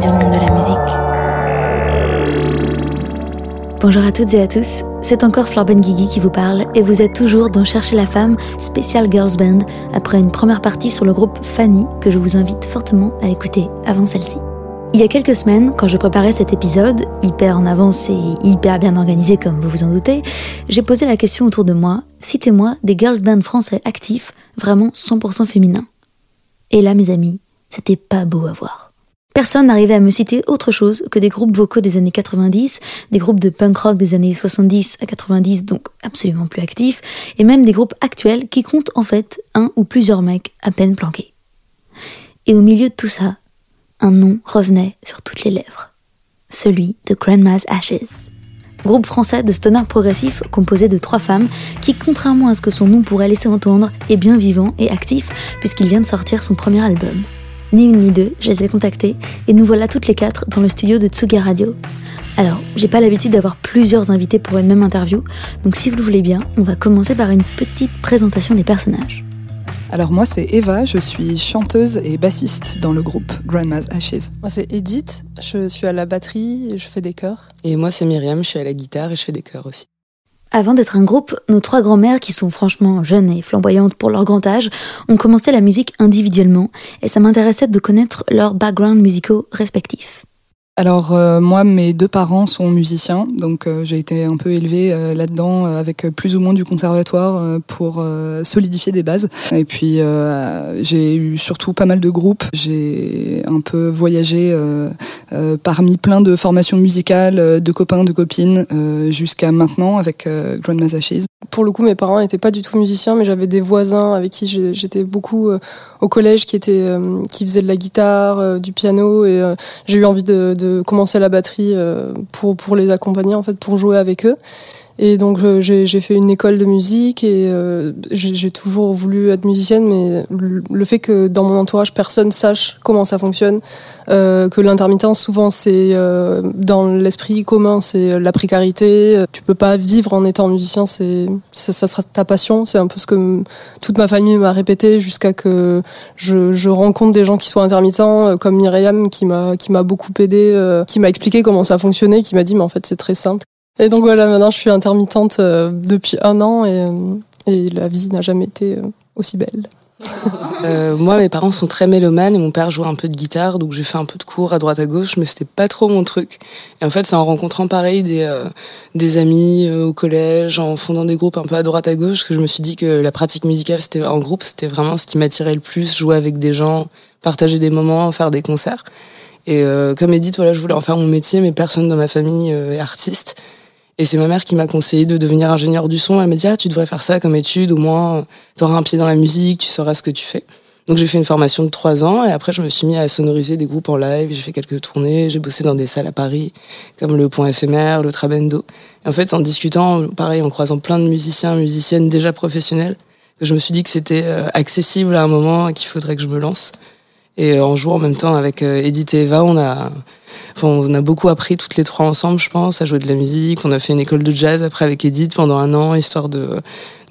du monde de la musique. Bonjour à toutes et à tous, c'est encore Flor Guigui qui vous parle et vous êtes toujours dans Chercher la femme spécial Girls Band après une première partie sur le groupe Fanny que je vous invite fortement à écouter avant celle-ci. Il y a quelques semaines, quand je préparais cet épisode, hyper en avance et hyper bien organisé comme vous vous en doutez, j'ai posé la question autour de moi, citez-moi des girls band français actifs, vraiment 100% féminins. Et là, mes amis, c'était pas beau à voir. Personne n'arrivait à me citer autre chose que des groupes vocaux des années 90, des groupes de punk rock des années 70 à 90, donc absolument plus actifs, et même des groupes actuels qui comptent en fait un ou plusieurs mecs à peine planqués. Et au milieu de tout ça, un nom revenait sur toutes les lèvres. Celui de Grandma's Ashes. Groupe français de stoner progressif composé de trois femmes qui, contrairement à ce que son nom pourrait laisser entendre, est bien vivant et actif puisqu'il vient de sortir son premier album. Ni une ni deux, je les ai contactées et nous voilà toutes les quatre dans le studio de Tsuga Radio. Alors, j'ai pas l'habitude d'avoir plusieurs invités pour une même interview, donc si vous le voulez bien, on va commencer par une petite présentation des personnages. Alors moi c'est Eva, je suis chanteuse et bassiste dans le groupe Grandma's Ashes. Moi c'est Edith, je suis à la batterie et je fais des chœurs. Et moi c'est Myriam, je suis à la guitare et je fais des chœurs aussi. Avant d'être un groupe, nos trois grand-mères, qui sont franchement jeunes et flamboyantes pour leur grand âge, ont commencé la musique individuellement, et ça m'intéressait de connaître leurs backgrounds musicaux respectifs. Alors euh, moi, mes deux parents sont musiciens, donc euh, j'ai été un peu élevée euh, là-dedans avec plus ou moins du conservatoire pour solidifier des bases. Et puis j'ai eu surtout pas mal de groupes. J'ai un peu voyagé parmi plein de formations musicales, de copains, de copines, jusqu'à maintenant avec Grandma's Ashes. Pour le coup, mes parents n'étaient pas du tout musiciens, mais j'avais des voisins avec qui j'étais beaucoup au collège qui étaient qui faisaient de la guitare, du piano, et j'ai eu envie de commencer la batterie euh, pour, les accompagner, pour jouer avec eux. Et donc j'ai fait une école de musique et euh, j'ai toujours voulu être musicienne, mais le fait que dans mon entourage personne sache comment ça fonctionne, euh, que l'intermittence souvent c'est euh, dans l'esprit commun, c'est la précarité. Tu peux pas vivre en étant musicien, c'est ça, ça, sera ta passion. C'est un peu ce que toute ma famille m'a répété jusqu'à que je, je, rencontre des gens qui soient intermittents, comme Myriam qui m'a qui m'a beaucoup aidé, qui m'a expliqué comment ça fonctionnait, qui m'a dit mais en fait c'est très simple. Et donc voilà, maintenant je suis intermittente euh, depuis un an et, euh, et la vie n'a jamais été euh, aussi belle. Moi, mes parents sont très mélomanes et mon père jouait un peu de guitare, donc j'ai fait un peu de cours à droite à gauche, mais c'était pas trop mon truc. Et en fait, c'est en rencontrant pareil des, des amis au collège, en fondant des groupes un peu à droite à gauche, que je me suis dit que la pratique musicale, c'était en groupe, c'était vraiment ce qui m'attirait le plus, jouer avec des gens, partager des moments, faire des concerts. Et comme Edith, voilà, je voulais en faire mon métier, mais personne dans ma famille est artiste. Et c'est ma mère qui m'a conseillé de devenir ingénieur du son. Elle m'a dit, ah, tu devrais faire ça comme étude, au moins, tu auras un pied dans la musique, tu sauras ce que tu fais. Donc j'ai fait une formation de trois ans et après je me suis mis à sonoriser des groupes en live. J'ai fait quelques tournées, j'ai bossé dans des salles à Paris comme le Point éphémère, le Trabendo. En fait, en discutant, pareil, en croisant plein de musiciens, musiciennes déjà professionnels, je me suis dit que c'était euh, accessible à un moment et qu'il faudrait que je me lance. Et euh, en jouant en même temps avec euh, Edith et Eva, on a on a beaucoup appris toutes les trois ensemble, je pense, à jouer de la musique. On a fait une école de jazz après avec Edith pendant un an, histoire de,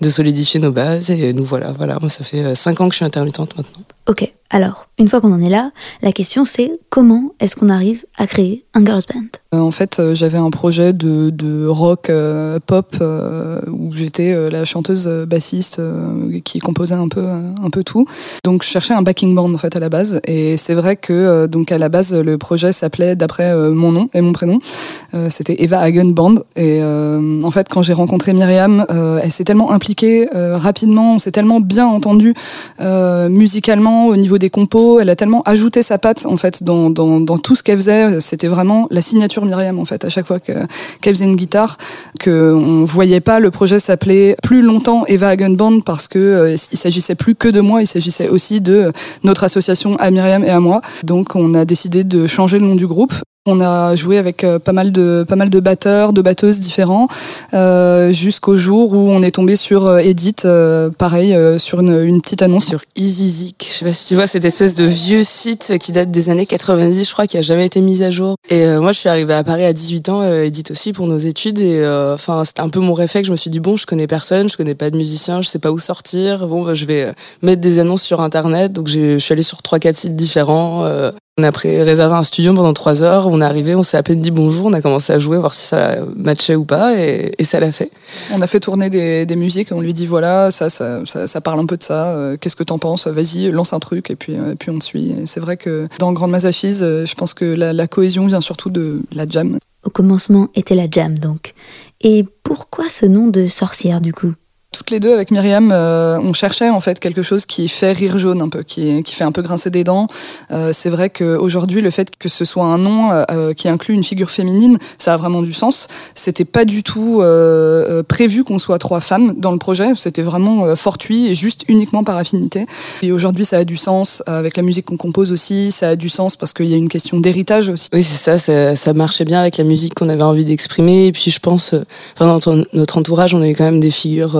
solidifier nos bases. Et nous voilà, voilà. Moi, ça fait euh, cinq ans que je suis intermittente maintenant. Ok, alors, une fois qu'on en est là, la question c'est comment est-ce qu'on arrive à créer un girls band? En fait, euh, j'avais un projet de, rock euh, pop où j'étais la chanteuse bassiste qui composait un peu un peu tout. Donc, je cherchais un backing band en fait à la base. Et c'est vrai que donc à la base le projet s'appelait d'après mon nom et mon prénom. C'était Eva Hagen Band. Et en fait, quand j'ai rencontré Myriam, elle s'est tellement impliquée rapidement, on s'est tellement bien entendu musicalement au niveau des compos. Elle a tellement ajouté sa patte en fait dans, dans tout ce qu'elle faisait. C'était vraiment la signature sur Myriam en fait à chaque fois qu'elle faisait une guitare, que on voyait pas le projet s'appelait plus longtemps Eva Hagen Band parce que euh, il s'agissait plus que de moi, il s'agissait aussi de notre association à Myriam et à moi. Donc on a décidé de changer le nom du groupe on a joué avec euh, pas mal de pas mal de batteurs, de batteuses différents, euh, jusqu'au jour où on est tombé sur euh, Edith, euh, pareil sur une, une, petite annonce sur EasyZig. Je sais pas si tu vois cette espèce de vieux site qui date des années 90, je crois, qui a jamais été mis à jour. Et moi, je suis arrivée à Paris à 18 ans, Edith aussi pour nos études. Et enfin, c'était un peu mon réflexe. Je me suis dit bon, je connais personne, je connais pas de musicien, je sais pas où sortir. Bon, bah, je vais mettre des annonces sur internet. Donc, je suis allée sur trois quatre sites différents. On a pris, réservé un studio pendant trois heures. On est arrivé, on s'est à peine dit bonjour. On a commencé à jouer, voir si ça matchait ou pas, et, et ça l'a fait. On a fait tourner des, des musiques. On lui dit voilà, ça, ça, ça, ça parle un peu de ça. Euh, qu'est-ce que t'en penses Vas-y, lance un truc, et puis, et puis on te suit. C'est vrai que dans Grande Masachise, euh, je pense que la, la cohésion vient surtout de la jam. Au commencement était la jam donc. Et pourquoi ce nom de sorcière du coup? Toutes les deux avec Myriam, euh, on cherchait en fait quelque chose qui fait rire jaune un peu, qui, qui fait un peu grincer des dents. Euh, c'est vrai qu'aujourd'hui, le fait que ce soit un nom euh, qui inclut une figure féminine, ça a vraiment du sens. C'était pas du tout euh, prévu qu'on soit trois femmes dans le projet. C'était vraiment euh, fortuit et juste uniquement par affinité. Et aujourd'hui, ça a du sens avec la musique qu'on compose aussi. Ça a du sens parce qu'il y a une question d'héritage aussi. Oui, c'est ça, ça, ça. marchait bien avec la musique qu'on avait envie d'exprimer. Et puis, je pense, enfin, dans notre entourage, on a eu quand même des figures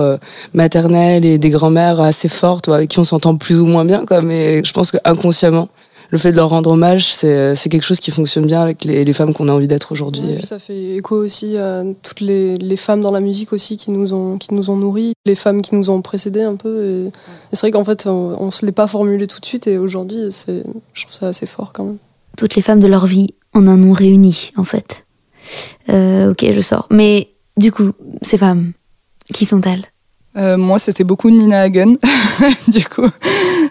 maternelle et des grands-mères assez fortes avec qui on s'entend plus ou moins bien quoi mais je pense que inconsciemment le fait de leur rendre hommage, c'est quelque chose qui fonctionne bien avec les, les femmes qu'on a envie d'être aujourd'hui. ça fait écho aussi à toutes les, les, femmes dans la musique aussi qui nous ont, qui nous ont nourris, les femmes qui nous ont précédés un peu. Et, et c'est vrai qu'en fait, on, on se l'est pas formulé tout de suite et aujourd'hui, je trouve ça assez fort quand même. Toutes les femmes de leur vie en un nom réuni, en fait. Euh, ok, je sors. Mais du coup, ces femmes, qui sont-elles? Euh, moi, c'était beaucoup Nina Hagen. du coup,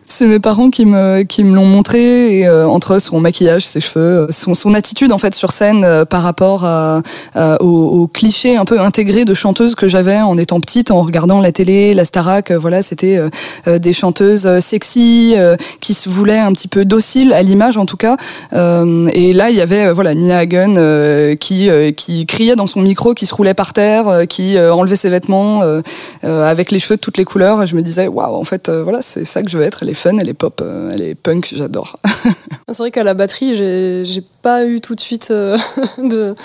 c'est mes parents qui me qui me l'ont montré. Et, euh, entre son maquillage, ses cheveux, son, son attitude en fait sur scène euh, par rapport à, au, au, cliché un peu intégré de chanteuse que j'avais en étant petite, en regardant la télé, la Starac. voilà, c'était euh, des chanteuses sexy qui se voulaient un petit peu dociles à l'image en tout cas. et là, il y avait voilà Nina Hagen qui qui criait dans son micro, qui se roulait par terre, qui enlevait ses vêtements avec les cheveux de toutes les couleurs je me disais waouh en fait euh, voilà c'est ça que je veux être. Elle est fun elle est pop euh, elle est punk j'adore. C'est vrai qu'à la batterie j'ai j'ai pas eu tout de suite euh, de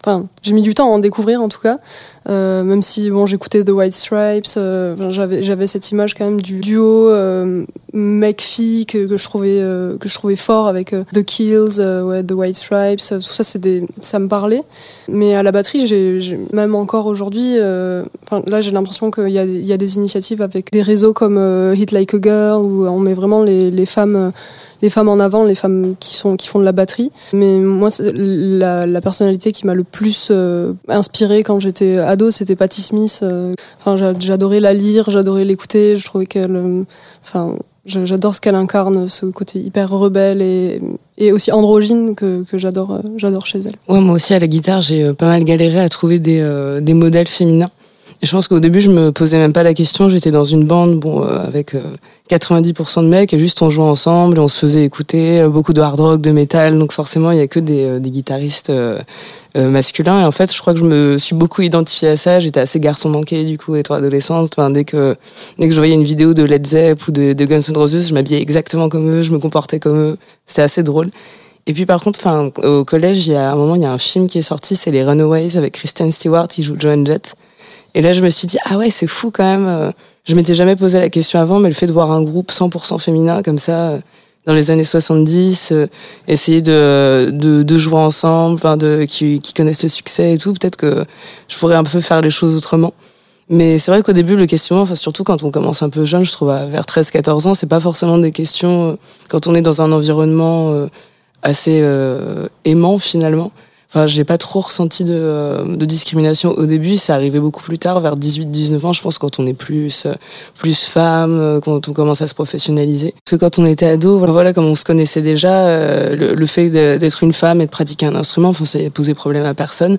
enfin j'ai mis du temps à en découvrir en tout cas euh, même si bon j'écoutais The White Stripes euh, j'avais j'avais cette image quand même du duo euh, mec fille que, je trouvais que je trouvais fort avec The Kills ouais The White Stripes tout ça c'est des ça me parlait. Mais à la batterie j'ai même encore aujourd'hui là j'ai l'impression qu'il y a il y a des initiatives avec des réseaux comme Hit Like a Girl où on met vraiment les les femmes les femmes en avant, les femmes qui font de la batterie. Mais moi, la, la personnalité qui m'a le plus euh, inspirée quand j'étais ado, c'était Patti Smith. Euh. Enfin, j'adorais la lire, j'adorais l'écouter. Je trouvais qu'elle, euh, enfin, j'adore ce qu'elle incarne, ce côté hyper rebelle et, aussi androgyne que, j'adore, j'adore chez elle. Ouais, moi aussi à la guitare, j'ai pas mal galéré à trouver des modèles féminins. Et je pense qu'au début, je me posais même pas la question. J'étais dans une bande, bon, euh, avec euh, 90% de mecs, et juste on jouait ensemble, et on se faisait écouter euh, beaucoup de hard rock, de métal. Donc forcément, il y a que des, euh, des guitaristes masculins. Et en fait, je crois que je me suis beaucoup identifiée à ça. J'étais assez garçon manqué, du coup, étant adolescente. Enfin, dès que, dès que je voyais une vidéo de Led Zepp ou de, de Guns N' Roses, je m'habillais exactement comme eux, je me comportais comme eux. C'était assez drôle. Et puis par contre, enfin, au collège, il y a un moment, il y a un film qui est sorti, c'est les Runaways avec Kristen Stewart, qui joue Joan Jett. Et là, je me suis dit, ah ouais, c'est fou quand même. Euh, je m'étais jamais posé la question avant, mais le fait de voir un groupe 100% féminin comme ça, euh, dans les années 70, euh, essayer de, de, de, jouer ensemble, enfin, de, qui, qui connaissent le succès et tout, peut-être que je pourrais un peu faire les choses autrement. Mais c'est vrai qu'au début, le questionnement, enfin, surtout quand on commence un peu jeune, je trouve, vers 13-14 ans, c'est pas forcément des questions quand on est dans un environnement assez aimant finalement. Enfin, j'ai pas trop ressenti de, euh, de, discrimination au début. C'est arrivé beaucoup plus tard, vers 18-19 ans, je pense, quand on est plus, plus femme, euh, quand on commence à se professionnaliser. Parce que quand on était ado, voilà, comme on se connaissait déjà, euh, le, le, fait d'être une femme et de pratiquer un instrument, enfin, ça posé problème à personne.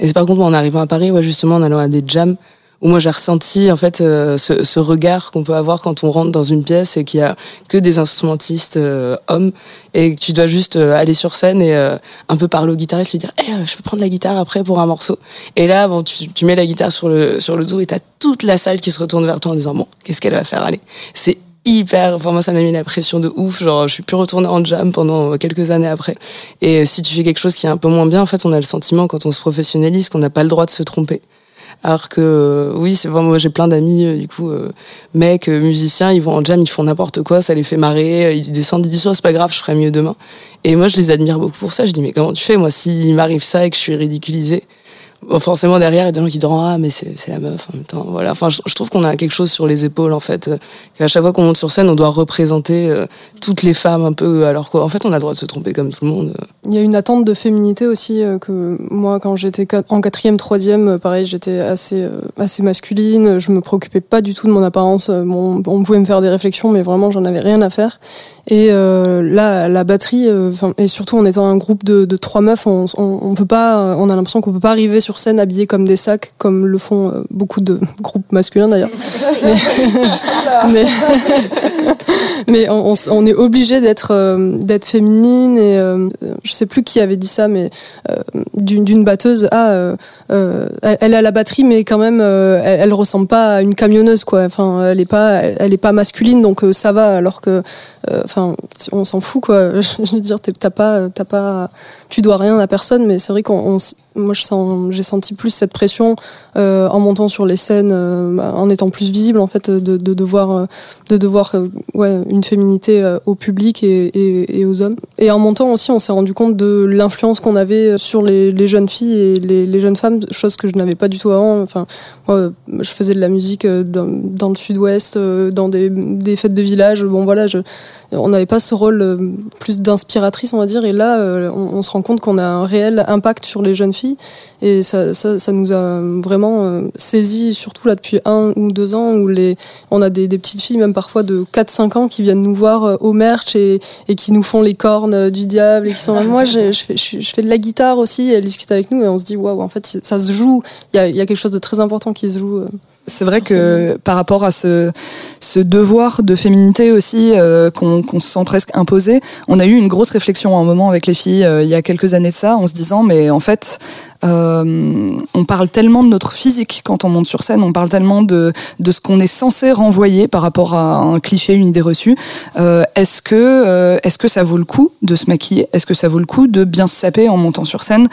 Et c'est par contre, en arrivant à Paris, ouais, justement, en allant à des jams, où moi j'ai ressenti en fait euh, ce, ce, regard qu'on peut avoir quand on rentre dans une pièce et qu'il y a que des instrumentistes euh, hommes et que tu dois juste euh, aller sur scène et un peu parler au guitariste lui dire hey, je peux prendre la guitare après pour un morceau. Et là bon tu, tu mets la guitare sur le sur le dos et t'as toute la salle qui se retourne vers toi en disant bon qu'est-ce qu'elle va faire? Allez. C'est hyper enfin moi ça m'a mis la pression de ouf. Genre je suis plus retournée en jam pendant quelques années après. Et si tu fais quelque chose qui est un peu moins bien en fait on a le sentiment quand on se professionnalise qu'on n'a pas le droit de se tromper alors que euh, oui, c'est vraiment moi j'ai plein d'amis euh, du coup euh, mecs musiciens, ils vont en jam, ils font n'importe quoi, ça les fait marrer, ils descendent, ils disent oh, c'est pas grave, je ferai mieux demain. Et moi je les admire beaucoup pour ça. Je dis mais comment tu fais moi s'il m'arrive ça et que je suis ridiculisé, Forcément derrière il y a des gens qui diront ah mais c'est la meuf en même temps voilà. Enfin je, trouve qu'on a quelque chose sur les épaules en fait euh, qu'à chaque fois qu'on monte sur scène on doit représenter euh, toutes les femmes un peu alors qu'en fait on a le droit de se tromper comme tout le monde il y a une attente de féminité aussi euh, que moi quand j'étais en quatrième troisième pareil j'étais assez assez masculine je me préoccupais pas du tout de mon apparence on pouvait me faire des réflexions mais vraiment j'en avais rien à faire. Et là la batterie et surtout en étant un groupe de, trois meufs on, on, on peut pas on a l'impression qu'on peut pas arriver sur scène habillés comme des sacs, comme le font euh, beaucoup de groupes masculins d'ailleurs. mais, on, est obligé d'être euh, d'être féminine et euh, je sais plus qui avait dit ça, mais d'une batteuse, ah, elle, a la batterie, mais quand même, elle, elle, ressemble pas à une camionneuse quoi. Enfin, elle est pas, elle, est pas masculine, donc ça va. Alors que, enfin, on s'en fout quoi. Je veux dire, t'as pas, t'as pas, tu dois rien à personne, mais c'est vrai qu'on moi j'ai senti plus cette pression euh, en montant sur les scènes, euh, en étant plus visible en fait, de, de devoir, de devoir euh, ouais, une féminité au public et, et, aux hommes. Et en montant aussi, on s'est rendu compte de l'influence qu'on avait sur les, jeunes filles et les, jeunes femmes, chose que je n'avais pas du tout avant. Enfin, moi, je faisais de la musique dans, dans le sud-ouest, dans des, des, fêtes de village. Bon voilà, je, on n'avait pas ce rôle plus d'inspiratrice, on va dire. Et là, on, on se rend compte qu'on a un réel impact sur les jeunes filles. Et ça, ça, ça nous a vraiment euh, saisi, surtout là depuis un ou deux ans, où les, on a des, des petites filles, même parfois de 4-5 ans, qui viennent nous voir euh, au merch et, et qui nous font les cornes euh, du diable et qui sont moi, je, je, fais, je, fais de la guitare aussi. Et elles discutent avec nous et on se dit, waouh, en fait, ça se joue. Il y a, y a, quelque chose de très important qui se joue. C'est vrai que par rapport à ce, ce devoir de féminité aussi euh, qu'on se sent presque imposé, on a eu une grosse réflexion à un moment avec les filles euh, il y a quelques années de ça, en se disant mais en fait euh, on parle tellement de notre physique quand on monte sur scène, on parle tellement de, de ce qu'on est censé renvoyer par rapport à un cliché, une idée reçue. Est-ce que est-ce que ça vaut le coup de se maquiller? Est-ce que ça vaut le coup de bien se saper en montant sur scène?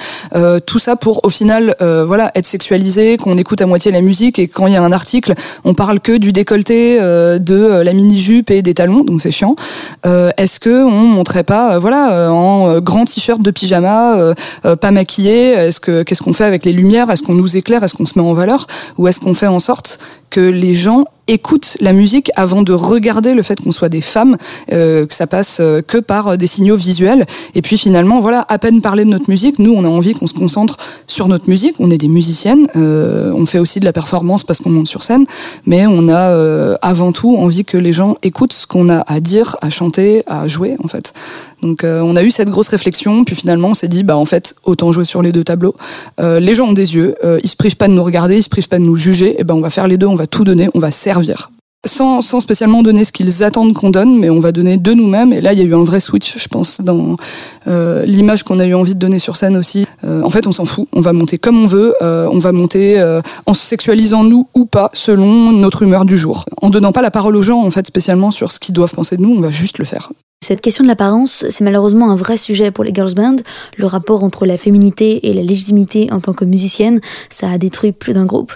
Tout ça pour au final voilà être sexualisé, qu'on écoute à moitié la musique et quand il y a article, on parle que du décolleté, de la mini jupe et des talons, donc c'est chiant. Est-ce que on montrait pas voilà en grand t-shirt de pyjama, pas maquillé Est-ce que qu'est-ce qu'on fait avec les lumières? Est-ce qu'on nous éclaire? Est-ce qu'on se met en valeur? Ou est-ce qu'on fait en sorte que les gens écoutent la musique avant de regarder le fait qu'on soit des femmes, euh, que ça passe euh, que par euh, des signaux visuels. Et puis finalement, voilà, à peine parler de notre musique, nous, on a envie qu'on se concentre sur notre musique. On est des musiciennes, on fait aussi de la performance parce qu'on monte sur scène, mais on a avant tout envie que les gens écoutent ce qu'on a à dire, à chanter, à jouer, en fait. Donc on a eu cette grosse réflexion, puis finalement on s'est dit, bah en fait, autant jouer sur les deux tableaux. les gens ont des yeux, ils se privent pas de nous regarder, ils se privent pas de nous juger, et ben on va faire les deux, on tout donner, on va servir. Sans, sans spécialement donner ce qu'ils attendent qu'on donne, mais on va donner de nous-mêmes. Et là, il y a eu un vrai switch, je pense, dans euh, l'image qu'on a eu envie de donner sur scène aussi. Euh, en fait, on s'en fout. On va monter comme on veut. Euh, on va monter en se sexualisant nous ou pas, selon notre humeur du jour. En donnant pas la parole aux gens, en fait, spécialement sur ce qu'ils doivent penser de nous, on va juste le faire. Cette question de l'apparence, c'est malheureusement un vrai sujet pour les girls band. Le rapport entre la féminité et la légitimité en tant que musicienne, ça a détruit plus d'un groupe.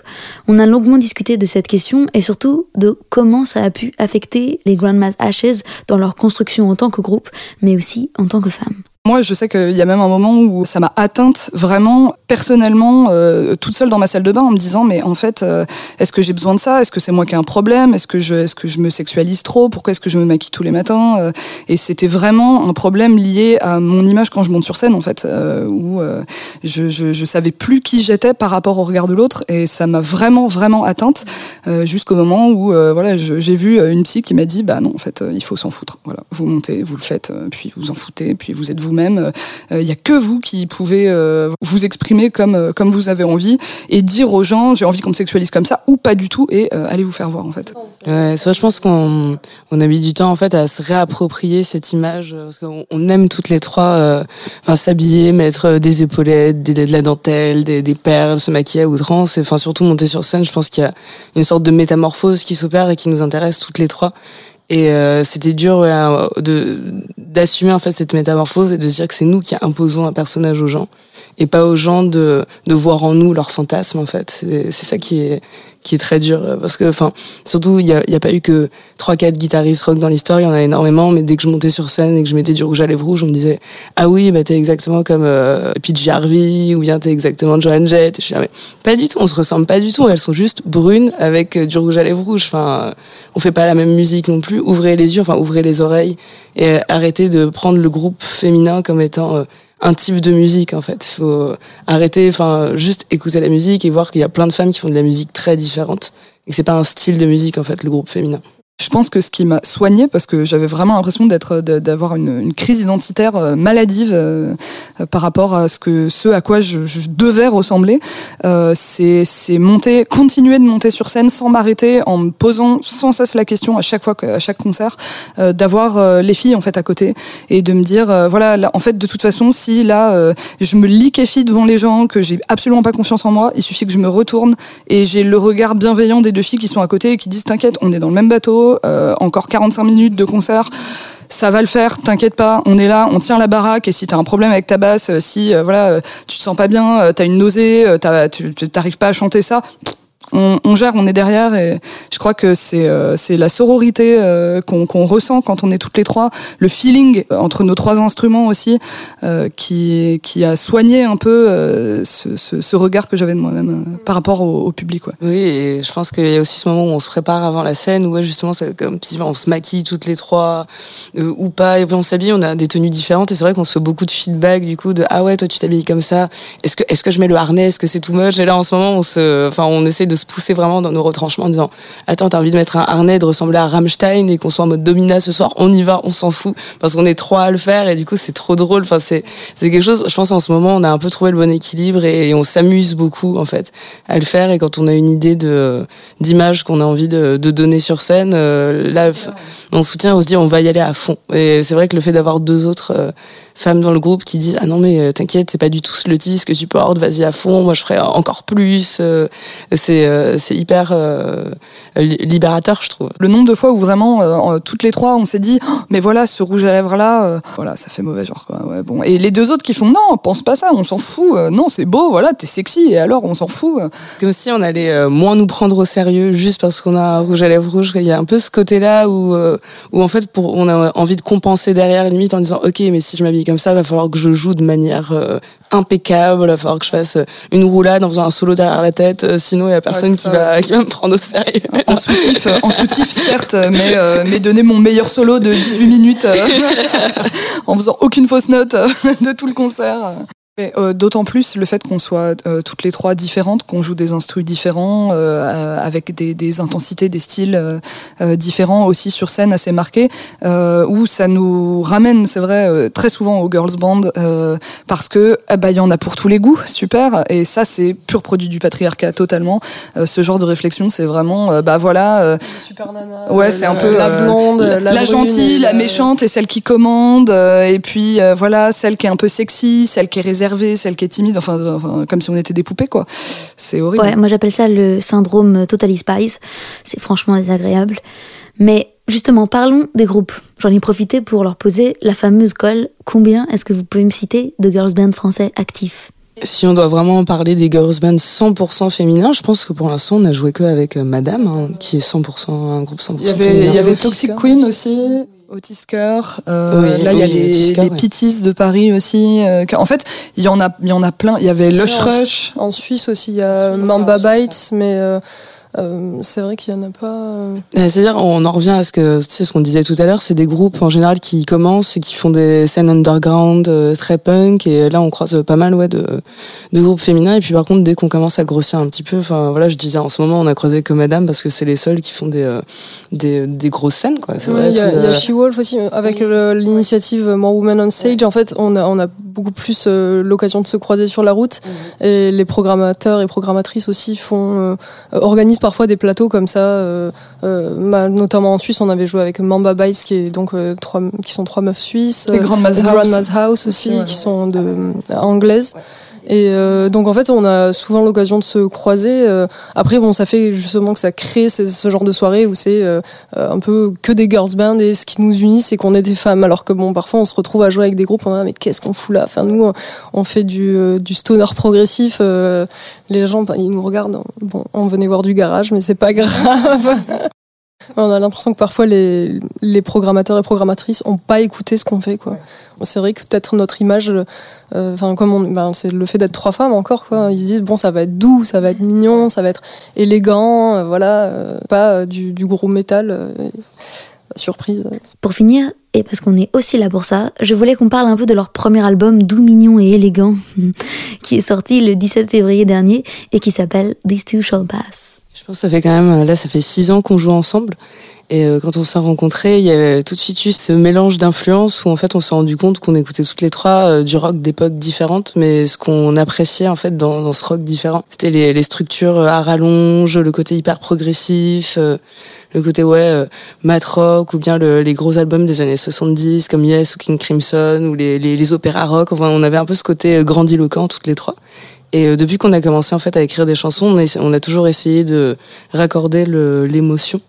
On a longuement discuté de cette question et surtout de comment ça a pu affecter les Grandma's Ashes dans leur construction en tant que groupe, mais aussi en tant que femmes. Moi, je sais qu'il y a même un moment où ça m'a atteinte vraiment personnellement, euh, toute seule dans ma salle de bain, en me disant mais en fait, euh, est-ce que j'ai besoin de ça? Est-ce que c'est moi qui ai un problème? Est-ce que je, est-ce que je me sexualise trop? Pourquoi est-ce que je me maquille tous les matins? Euh, Et c'était vraiment un problème lié à mon image quand je monte sur scène, en fait, où je, je, savais plus qui j'étais par rapport au regard de l'autre, et ça m'a vraiment vraiment atteinte jusqu'au moment où voilà, j'ai vu une psy qui m'a dit bah non, en fait, il faut s'en foutre. Voilà, vous montez, vous le faites, puis vous en foutez, puis vous êtes vous vous-même. Il y a que vous qui pouvez vous exprimer comme comme vous avez envie et dire aux gens j'ai envie qu'on me sexualise comme ça ou pas du tout et allez vous faire voir en fait. Ouais, ça je pense qu'on on a mis du temps en fait à se réapproprier cette image parce qu'on on aime toutes les trois s'habiller, mettre des épaulettes, de la dentelle, des, des perles, se maquiller à outrance et enfin surtout monter sur scène, je pense qu'il y a une sorte de métamorphose qui s'opère et qui nous intéresse toutes les trois. Et euh, c'était dur de d'assumer en fait cette métamorphose et de se dire que c'est nous qui imposons un personnage aux gens et pas aux gens de de voir en nous leur fantasme en fait. C'est ça qui est qui est très dur euh, parce que enfin surtout il y a, y a pas eu que trois quatre guitaristes rock dans l'histoire il y en a énormément mais dès que je montais sur scène et que je mettais du rouge à lèvres rouge on me disait ah oui bah t'es exactement comme euh, PJ Harvey ou bien t'es exactement Joan Jett et je suis là mais pas du tout on se ressemble pas du tout elles sont juste brunes avec euh, du rouge à lèvres rouge. Enfin on fait pas la même musique non plus. Ouvrez les yeux enfin ouvrez les oreilles et arrêtez de prendre le groupe féminin comme étant euh, un type de musique en fait. Faut arrêter, enfin juste écouter la musique et voir qu'il y a plein de femmes qui font de la musique très différente et que c'est pas un style de musique en fait le groupe féminin. Je pense que ce qui m'a soigné, parce que j'avais vraiment l'impression d'être, d'avoir une, crise identitaire euh, maladive euh, par rapport à ce que, ce à quoi je, devais ressembler, euh, c'est, monter, continuer de monter sur scène sans m'arrêter, en me posant sans cesse la question à chaque fois, à chaque concert, d'avoir les filles en fait à côté et de me dire, voilà, là, en fait, de toute façon, si là, je me liquéfie devant les gens, que j'ai absolument pas confiance en moi, il suffit que je me retourne et j'ai le regard bienveillant des deux filles qui sont à côté et qui disent, t'inquiète, on est dans le même bateau euh, encore 45 minutes de concert ça va le faire, t'inquiète pas, on est là, on tient la baraque et si t'as un problème avec ta basse, euh, si euh, voilà, tu te sens pas bien, t'as une nausée, t'arrives pas à chanter ça, on, gère, on est derrière et je crois que c'est euh, la sororité euh, qu'on ressent quand on est toutes les trois, le feeling entre nos trois instruments aussi euh, qui qui a soigné un peu ce, ce, ce, regard que j'avais de moi-même par rapport au, public. Ouais. Oui, et je pense qu'il y a aussi ce moment où on se prépare avant la scène où justement c'est comme on se maquille toutes les trois ou pas et puis on s'habille, on a des tenues différentes et c'est vrai qu'on se fait beaucoup de feedback du coup de ah ouais toi tu t'habilles comme ça, est-ce que est-ce que je mets le harnais, est-ce que c'est too much et là en ce moment on se enfin on essaie de se pousser vraiment dans nos retranchements en disant Attends, t'as envie de mettre un harnais, de ressembler à Rammstein et qu'on soit en mode domina ce soir, on y va, on s'en fout, parce qu'on est trois à le faire et du coup c'est trop drôle. Enfin, c'est quelque chose, je pense en ce moment on a un peu trouvé le bon équilibre et, on s'amuse beaucoup en fait à le faire et quand on a une idée de d'image qu'on a envie de, de, donner sur scène, euh, là on soutient, on se dit on va y aller à fond. Et c'est vrai que le fait d'avoir deux autres euh, femmes dans le groupe qui disent ah non mais euh, t'inquiète c'est pas du tout ce ce que tu portes vas-y à fond moi je ferai encore plus euh, c'est euh, c'est hyper libérateur je trouve. Le nombre de fois où vraiment toutes les trois on s'est dit oh, mais voilà ce rouge à lèvres là voilà ça fait mauvais genre quoi ouais, bon. Et les deux autres qui font non pense pas ça on s'en fout non c'est beau voilà t'es sexy et alors on s'en fout comme si on allait moins nous prendre au sérieux juste parce qu'on a un rouge à lèvres rouge il y a un peu ce côté là où où en fait pour on a envie de compenser derrière limite en disant ok mais si je m'habille comme ça, va falloir que je joue de manière euh, impeccable, il va falloir que je fasse une roulade en faisant un solo derrière la tête, euh, sinon il y a personne qui, va, qui va me prendre au sérieux. En soutif, euh, en soutif certes, mais, mais donner mon meilleur solo de 18 minutes en faisant aucune fausse note de tout le concert. Euh, d'autant plus le fait qu'on soit euh, toutes les trois différentes, qu'on joue des instruments différents, euh, avec des, des, intensités, des styles différents aussi sur scène assez marqués, où ça nous ramène, c'est vrai, très souvent au girls band, parce que eh ben, il y en a pour tous les goûts, super, et ça c'est pur produit du patriarcat totalement. ce genre de réflexion, c'est vraiment, bah voilà, super nana, ouais, c'est un peu la blonde, la, la gentille, la méchante et celle qui commande, et puis voilà, celle qui est un peu sexy, celle qui est réservée celle qui est timide, enfin, comme si on était des poupées, quoi. C'est horrible. Ouais, moi j'appelle ça le syndrome Totally Spies. C'est franchement désagréable. Mais justement, parlons des groupes. J'en ai profité pour leur poser la fameuse colle. Combien est-ce que vous pouvez me citer de girls band français actifs? Si on doit vraiment parler des girls bands 100% féminins, je pense que pour l'instant on a joué que avec euh, Madame, hein, qui est 100% un groupe 100% il y avait, Il y avait Toxic Queen aussi. Otis euh, là, il y a les, les de Paris aussi. Euh, en fait, il y en a, il y en a plein. Il y avait Lush Rush. En Suisse aussi, il y a Mamba Bites, mais Euh, c'est vrai qu'il y en a pas. Euh. C'est-à-dire, on en revient à ce que c'est ce qu'on disait tout à l'heure, c'est des groupes en général qui commencent et qui font des scènes underground euh, très punk. Et là, on croise pas mal ouais de, de groupes féminins. Et puis par contre, dès qu'on commence à grossir un petit peu, enfin voilà, je disais en ce moment, on a croisé que Madame parce que c'est les seuls qui font des des, des grosses scènes quoi. Il y, a She Wolf aussi avec l'initiative More Women on Stage. En fait, on a on a beaucoup plus l'occasion de se croiser sur la route mhm. et les programmateurs et programmatrices aussi font organisent parfois des plateaux comme ça, euh, euh, notamment en Suisse, on avait joué avec Mamba Bites, qui, est donc, euh, trois, qui sont trois meufs suisses. Les Grandma's House. House aussi, qui sont de, anglaises. Et euh, donc en fait, on a souvent l'occasion de se croiser. Euh, après, bon, ça fait justement que ça crée ce, genre de soirée où c'est euh, un peu que des girls band et ce qui nous unit, c'est qu'on est des femmes. Alors que bon, parfois, on se retrouve à jouer avec des groupes, on a mais qu'est-ce qu'on fout là? Enfin, nous, on fait du, du stoner progressif. les gens, ils nous regardent. Bon, on venait voir du garage, mais c'est pas grave. On a l'impression que parfois les, les, programmateurs et programmatrices ont pas écouté ce qu'on fait. Quoi. C'est vrai que peut-être notre image, euh, comme ben, c'est le fait d'être trois femmes encore. Quoi. Ils disent bon ça va être doux, ça va être mignon, ça va être élégant, euh, voilà, euh, pas du, du, gros métal. surprise. Pour finir, et parce qu'on est aussi là pour ça, je voulais qu'on parle un peu de leur premier album doux, mignon et élégant, qui est sorti le 17 février dernier et qui s'appelle These Two Shall Pass. Ça fait quand même, là, ça fait six ans qu'on joue ensemble. Et euh, quand on s'est rencontrés, il y avait tout de suite eu ce mélange d'influences où en fait on s'est rendu compte qu'on écoutait toutes les trois euh, du rock d'époques différentes, mais ce qu'on appréciait en fait dans, ce rock différent, c'était les, structures euh, à rallonge, le côté hyper progressif, le côté ouais mat rock ou bien le, les gros albums des années 70 comme Yes ou King Crimson ou les opéras rock. Enfin, on avait un peu ce côté grandiloquent toutes les trois. Et euh, depuis qu'on a commencé en fait à écrire des chansons, on a, toujours essayé de raccorder l'émotion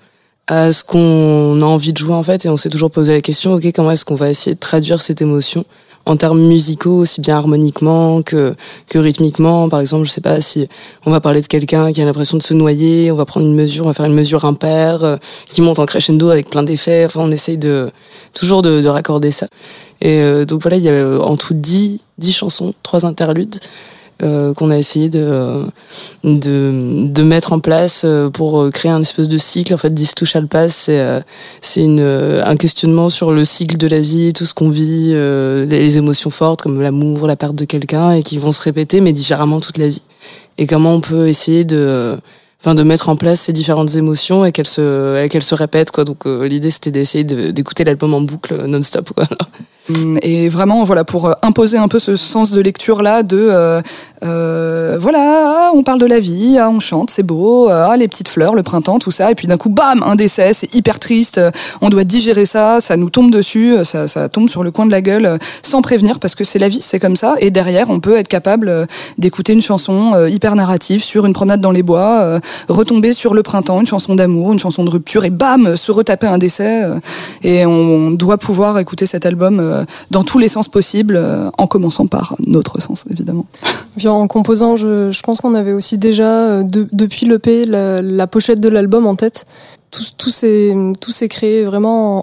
à ce qu'on a envie de jouer en fait, et on s'est toujours posé la question, ok, comment est-ce qu'on va essayer de traduire cette émotion en termes musicaux, aussi bien harmoniquement que, que rythmiquement? Par exemple, je sais pas si on va parler de quelqu'un qui a l'impression de se noyer, on va prendre une mesure, on va faire une mesure impaire, euh, qui monte en crescendo avec plein d'effets. Enfin, on essaye de, toujours de, de raccorder ça. Et euh, donc voilà, il y a en tout dix, dix chansons, trois interludes. Euh, qu'on a essayé de, de, de, mettre en place euh, pour créer un espèce de cycle. En fait, This to Shall Pass, c'est, euh, c'est une, un questionnement sur le cycle de la vie, tout ce qu'on vit, les émotions fortes comme l'amour, la perte de quelqu'un, et qui vont se répéter, mais différemment toute la vie. Et comment on peut essayer de enfin de mettre en place ces différentes émotions et qu'elles se qu'elles se répètent quoi. Donc l'idée c'était d'essayer d'écouter l'album en boucle non-stop quoi. Hum, et vraiment, voilà, pour euh, imposer un peu ce sens de lecture là, de euh, euh, voilà, on parle de la vie, ah, on chante, c'est beau, ah, les petites fleurs, le printemps, tout ça, et puis d'un coup, bam, un décès, c'est hyper triste, on doit digérer ça, ça nous tombe dessus, ça, ça tombe sur le coin de la gueule, sans prévenir, parce que c'est la vie, c'est comme ça. Et derrière, on peut être capable d'écouter une chanson hyper narrative sur une promenade dans les bois, retomber sur le printemps, une chanson d'amour, une chanson de rupture, et bam, se retaper un décès. et on doit pouvoir écouter cet album euh, dans tous les sens possibles, euh, en commençant par notre sens, évidemment. En composant, je, pense qu'on avait aussi déjà, euh, depuis l'EP, la, la pochette de l'album en tête tout, s'est créé vraiment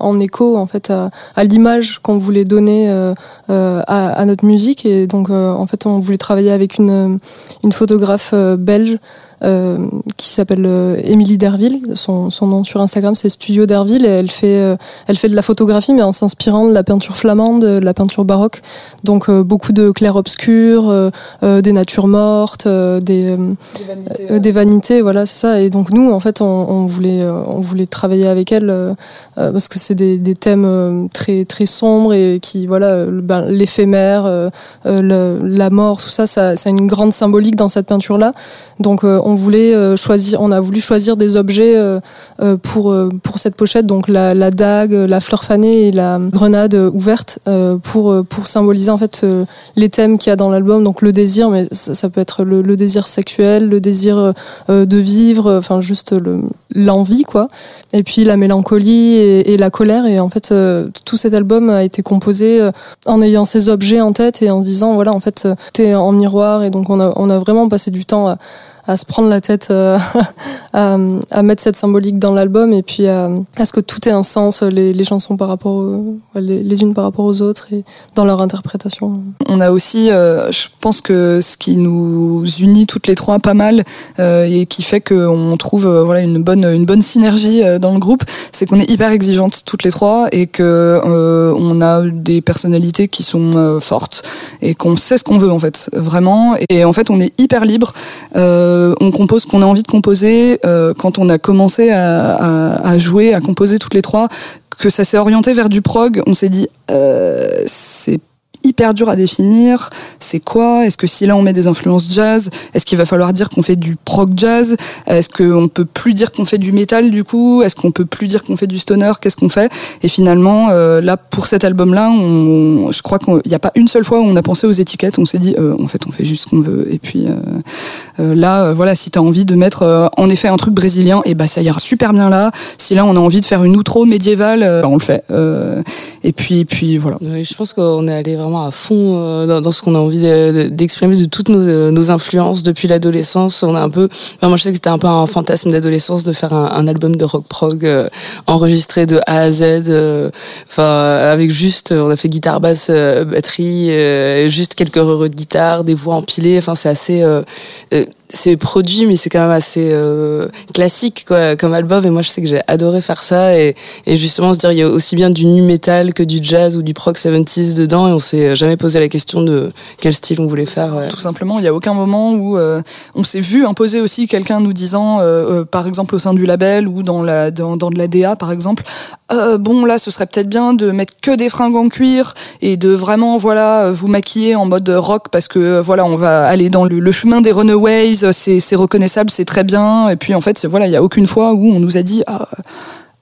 en, écho en fait à, l'image qu'on voulait donner euh, à, à, notre musique et donc en fait on voulait travailler avec une, une photographe belge euh, qui s'appelle euh, Émilie Derville. Son, son, nom sur Instagram, c'est Studio Derville. Et elle fait, euh, elle fait de la photographie, mais en s'inspirant de la peinture flamande, de la peinture baroque. Donc beaucoup de clair-obscur, des natures mortes, des, des vanités, des, vanités, voilà, c'est ça. Et donc nous, en fait, on, on voulait, on voulait travailler avec elle parce que c'est des, des, thèmes très très sombres et qui, voilà, ben, l'éphémère, la mort, tout ça, ça, ça a une grande symbolique dans cette peinture-là. Donc on voulait euh, choisir, on a voulu choisir des objets euh, euh, pour pour cette pochette, donc la, la, dague, la fleur fanée et la grenade ouverte pour pour symboliser en fait les thèmes qu'il y a dans l'album, donc le désir, mais ça, peut être le, désir sexuel, le désir de vivre, enfin juste l'envie quoi, et puis la mélancolie et, et, la colère et en fait tout cet album a été composé en ayant ces objets en tête et en se disant voilà en fait t'es en miroir et donc on a on a vraiment passé du temps à à se prendre la tête à, à, mettre cette symbolique dans l'album et puis à, ce que tout ait un sens, les, chansons par rapport les, les, unes par rapport aux autres et dans leur interprétation. On a aussi, je pense que ce qui nous unit toutes les trois pas mal et qui fait qu'on trouve voilà une bonne une bonne synergie dans le groupe, c'est qu'on est hyper exigeantes toutes les trois et que on a des personnalités qui sont fortes et qu'on sait ce qu'on veut en fait, vraiment. Et en fait, on est hyper libre. Euh, on compose qu'on a envie de composer. Euh, quand on a commencé à, jouer, à composer toutes les trois, que ça s'est orienté vers du prog, on s'est dit euh, c'est hyper dur à définir. C'est quoi? Est-ce que si là on met des influences jazz, est-ce qu'il va falloir dire qu'on fait du prog jazz? Est-ce qu'on peut plus dire qu'on fait du métal du coup? Est-ce qu'on peut plus dire qu'on fait du stoner? Qu'est-ce qu'on fait? Et finalement, euh, là pour cet album-là, je crois qu'il n'y a pas une seule fois où on a pensé aux étiquettes. On s'est dit, euh, en fait, on fait juste ce qu'on veut. Et puis euh, là, voilà, si tu as envie de mettre en effet un truc brésilien, et eh bah ça ira super bien là. Si là on a envie de faire une outro médiévale, bah, on le fait. et puis, puis voilà. je pense qu'on est allé vraiment à fond euh, dans, ce qu'on a envie d'exprimer de, toutes nos, nos, influences depuis l'adolescence. On a un peu, moi je sais que c'était un peu un fantasme d'adolescence de faire un, album de rock prog euh, enregistré de A à Z, euh, enfin avec juste, on a fait guitare basse batterie, juste quelques heureux de guitare, des voix empilées. Enfin c'est assez c'est produit, mais c'est quand même assez euh, classique quoi, comme album. Et moi, je sais que j'ai adoré faire ça et, justement se dire il y a aussi bien du nu metal que du jazz ou du prog 70s dedans. Et on s'est jamais posé la question de quel style on voulait faire. Tout simplement, il n'y a aucun moment où euh, on s'est vu imposer aussi quelqu'un nous disant, euh, par exemple au sein du label ou dans la dans, dans de la DA par exemple, bon là, ce serait peut-être bien de mettre que des fringues en cuir et de vraiment voilà vous maquiller en mode rock parce que voilà on va aller dans le chemin des Runaways c'est reconnaissable, c'est très bien. Et puis en fait, voilà, il y a aucune fois où on nous a dit ah,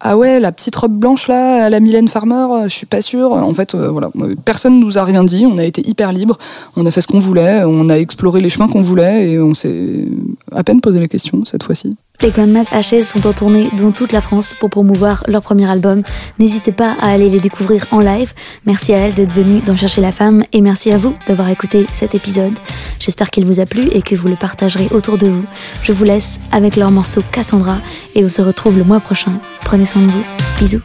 ah ouais, la petite robe blanche là, à la Mylène Farmer, je suis pas sûre. En fait, euh, voilà, personne nous a rien dit. On a été hyper libre. On a fait ce qu'on voulait. On a exploré les chemins qu'on voulait et on s'est à peine posé la question cette fois-ci. Les Grandma's Ashes sont en tournée dans toute la France pour promouvoir leur premier album. N'hésitez pas à aller les découvrir en live. Merci à elle d'être venue dans Chercher la femme et merci à vous d'avoir écouté cet épisode. J'espère qu'il vous a plu et que vous le partagerez autour de vous. Je vous laisse avec leur morceau Cassandra et on se retrouve le mois prochain. Prenez soin de vous. Bisous.